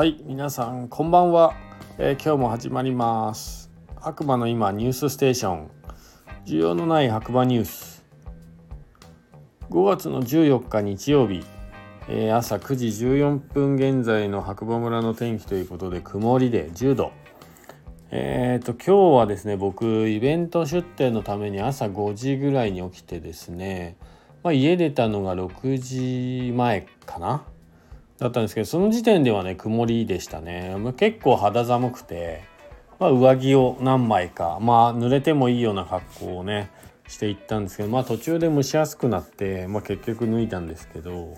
はい皆さんこんばんは、えー、今日も始まります。白馬の今ニュースステーション。需要のない白馬ニュース。5月の14日日曜日、えー、朝9時14分現在の白馬村の天気ということで曇りで10度。えーと今日はですね僕イベント出店のために朝5時ぐらいに起きてですね、まあ、家出たのが6時前かな。だったんですけどその時点ではね曇りでしたね、ま、結構肌寒くて、まあ、上着を何枚かまあ濡れてもいいような格好をねしていったんですけどまあ途中で蒸し暑くなって、まあ、結局脱いだんですけど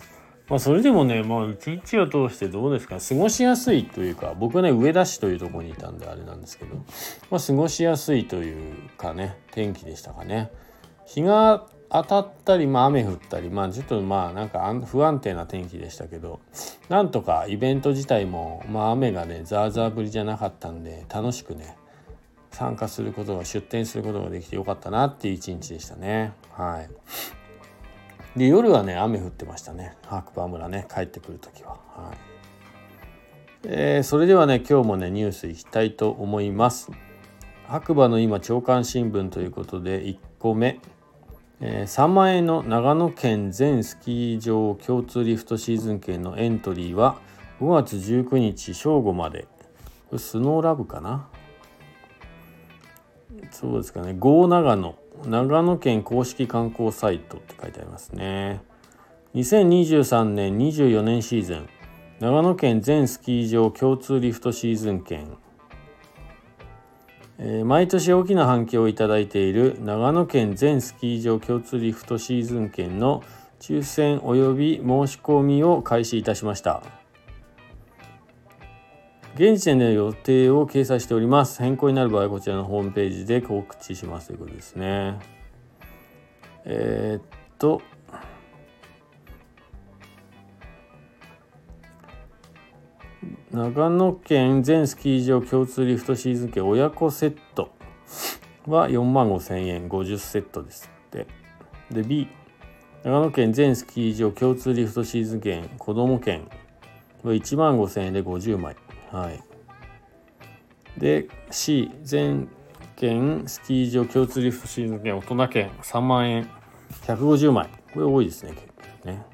まあそれでもねまあ一日を通してどうですか過ごしやすいというか僕はね上田市というとこにいたんであれなんですけど、まあ、過ごしやすいというかね天気でしたかね。日が当たったり、まあ、雨降ったり、まあ、ちょっとまあなんか不安定な天気でしたけどなんとかイベント自体も、まあ、雨がねザーザー降りじゃなかったんで楽しくね参加することが出店することができてよかったなっていう一日でしたね。はい。で夜はね雨降ってましたね。白馬村ね帰ってくる時は。はい。えー、それではね今日もねニュースいきたいと思います。白馬の今朝刊新聞ということで1個目。えー、3万円の長野県全スキー場共通リフトシーズン券のエントリーは5月19日正午まで。スノーラブかな？そうですかね。GO 長野長野県公式観光サイトって書いてありますね。2023年24年シーズン長野県全スキー場共通リフトシーズン券。えー、毎年大きな反響をいただいている長野県全スキー場共通リフトシーズン券の抽選及び申し込みを開始いたしました。現時点での予定を掲載しております。変更になる場合はこちらのホームページで告知しますということですね。えー、っと長野県全スキー場共通リフトシーズン券親子セットは4万5千円50セットですって。で B 長野県全スキー場共通リフトシーズン券子供券は1万5千円で50枚。はい。で C 全県スキー場共通リフトシーズン券大人券3万円150枚。これ多いですね結構ね。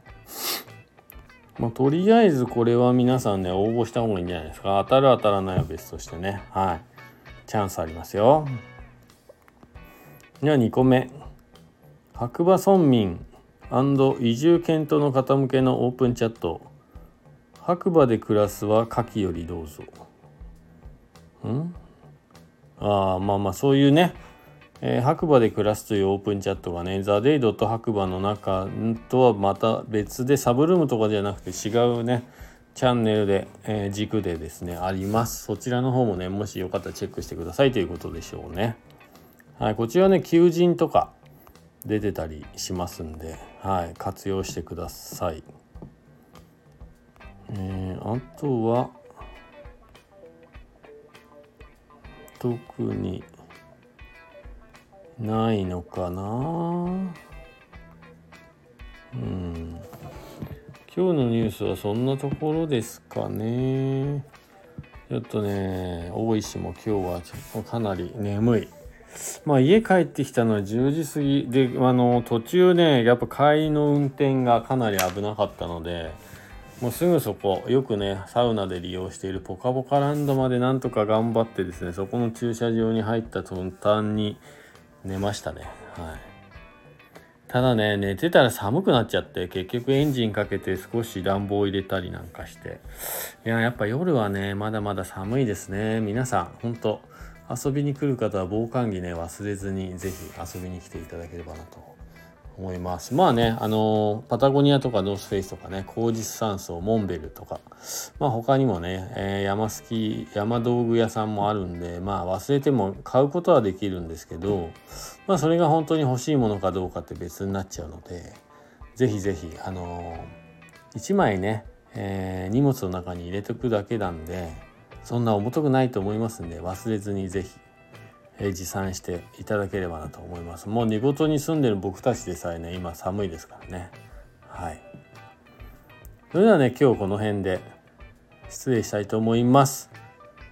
まあ、とりあえずこれは皆さんね、応募した方がいいんじゃないですか。当たる当たらないは別としてね。はい。チャンスありますよ。では2個目。白馬村民移住検討の方向けのオープンチャット。白馬で暮らすは下記よりどうぞ。ん？ああ、まあまあそういうね、えー、白馬で暮らすというオープンチャットがね、ザ・デイドと白馬の中とはまた別でサブルームとかじゃなくて違うね、チャンネルで、えー、軸でですね、あります。そちらの方もね、もしよかったらチェックしてくださいということでしょうね。はい、こちらね、求人とか出てたりしますんで、はい、活用してください。えー、あとは、特に、ないのかな？うん。今日のニュースはそんなところですかね。ちょっとね大石も今日はちょっとかなり眠い。まあ家帰ってきたのは10時過ぎであの途中ねやっぱ帰りの運転がかなり危なかったのでもうすぐそこよくねサウナで利用しているポカポカランドまでなんとか頑張ってですねそこの駐車場に入った途端に寝ましたね。はい。ただね寝てたら寒くなっちゃって結局エンジンかけて少し暖房入れたりなんかして。いややっぱ夜はねまだまだ寒いですね。皆さんほんと遊びに来る方は防寒着ね忘れずに是非遊びに来ていただければなと思います。まあね、あのパタゴニアとかノースフェイスとかね、コージス山荘、モンベルとか、まあ他にもね、えー、山スキー、山道具屋さんもあるんで、まあ忘れても買うことはできるんですけど、まあそれが本当に欲しいものかどうかって別になっちゃうので、ぜひぜひ、あのー、1枚ね、えー、荷物の中に入れておくだけなんで、そんな重たくないと思いますんで、忘れずにぜひえ持参していただければなと思います。もう寝言に住んでる僕たちでさえね今寒いですからね。はい。それではね今日この辺で失礼したいと思います。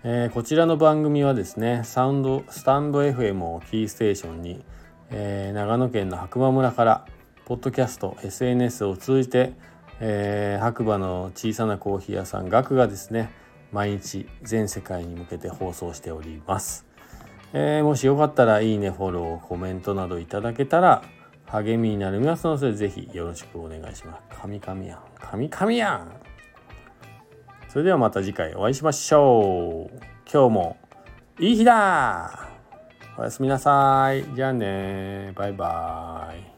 えー、こちらの番組はですねサウンドスタンド FM をキーステーションに、えー、長野県の白馬村からポッドキャスト SNS を通じて、えー、白馬の小さなコーヒー屋さんガクがですね毎日全世界に向けて放送しております、えー、もしよかったらいいねフォローコメントなどいただけたら励みになりますのでぜひよろしくお願いします。神々やん。神々やん。それではまた次回お会いしましょう。今日もいい日だ。おやすみなさい。じゃあね。バイバイ。